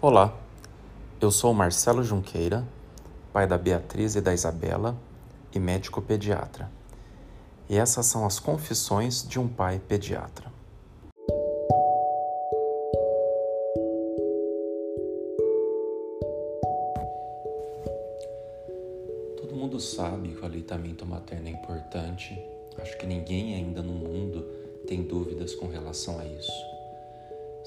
Olá, eu sou Marcelo Junqueira, pai da Beatriz e da Isabela e médico pediatra. E essas são as confissões de um pai pediatra. Todo mundo sabe que o aleitamento materno é importante. Acho que ninguém ainda no mundo tem dúvidas com relação a isso.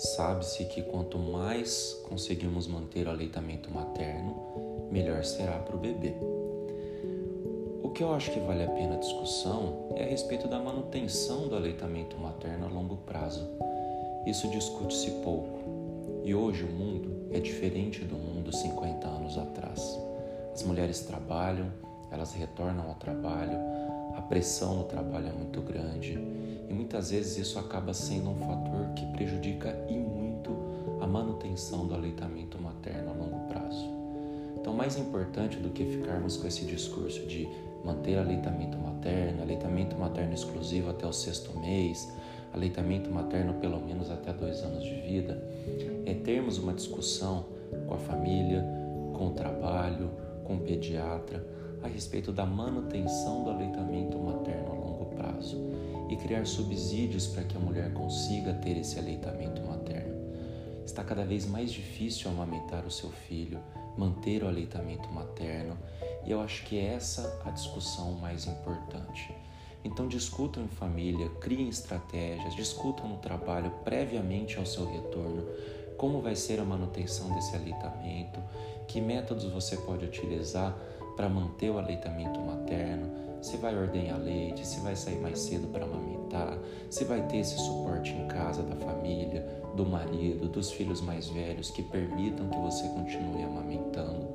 Sabe-se que quanto mais conseguirmos manter o aleitamento materno, melhor será para o bebê. O que eu acho que vale a pena a discussão é a respeito da manutenção do aleitamento materno a longo prazo. Isso discute-se pouco. E hoje o mundo é diferente do mundo 50 anos atrás. As mulheres trabalham, elas retornam ao trabalho, a pressão no trabalho é muito grande muitas vezes isso acaba sendo um fator que prejudica e muito a manutenção do aleitamento materno a longo prazo. Então, mais importante do que ficarmos com esse discurso de manter aleitamento materno, aleitamento materno exclusivo até o sexto mês, aleitamento materno pelo menos até dois anos de vida, é termos uma discussão com a família, com o trabalho, com o pediatra a respeito da manutenção do aleitamento materno e criar subsídios para que a mulher consiga ter esse aleitamento materno. Está cada vez mais difícil amamentar o seu filho, manter o aleitamento materno, e eu acho que é essa a discussão mais importante. Então discutam em família, criem estratégias, discutam no trabalho previamente ao seu retorno como vai ser a manutenção desse aleitamento, que métodos você pode utilizar para manter o aleitamento materno, se vai ordenhar leite, se vai sair mais cedo para amamentar, se vai ter esse suporte em casa da família, do marido, dos filhos mais velhos que permitam que você continue amamentando.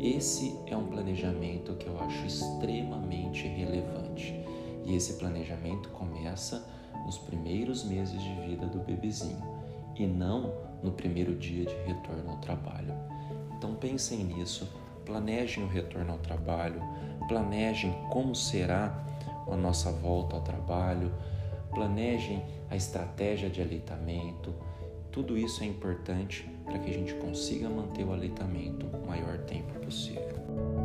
Esse é um planejamento que eu acho extremamente relevante. E esse planejamento começa nos primeiros meses de vida do bebezinho e não no primeiro dia de retorno ao trabalho. Então pensem nisso, planejem o retorno ao trabalho, planejem como será a nossa volta ao trabalho, planejem a estratégia de aleitamento. Tudo isso é importante para que a gente consiga manter o aleitamento o maior tempo possível.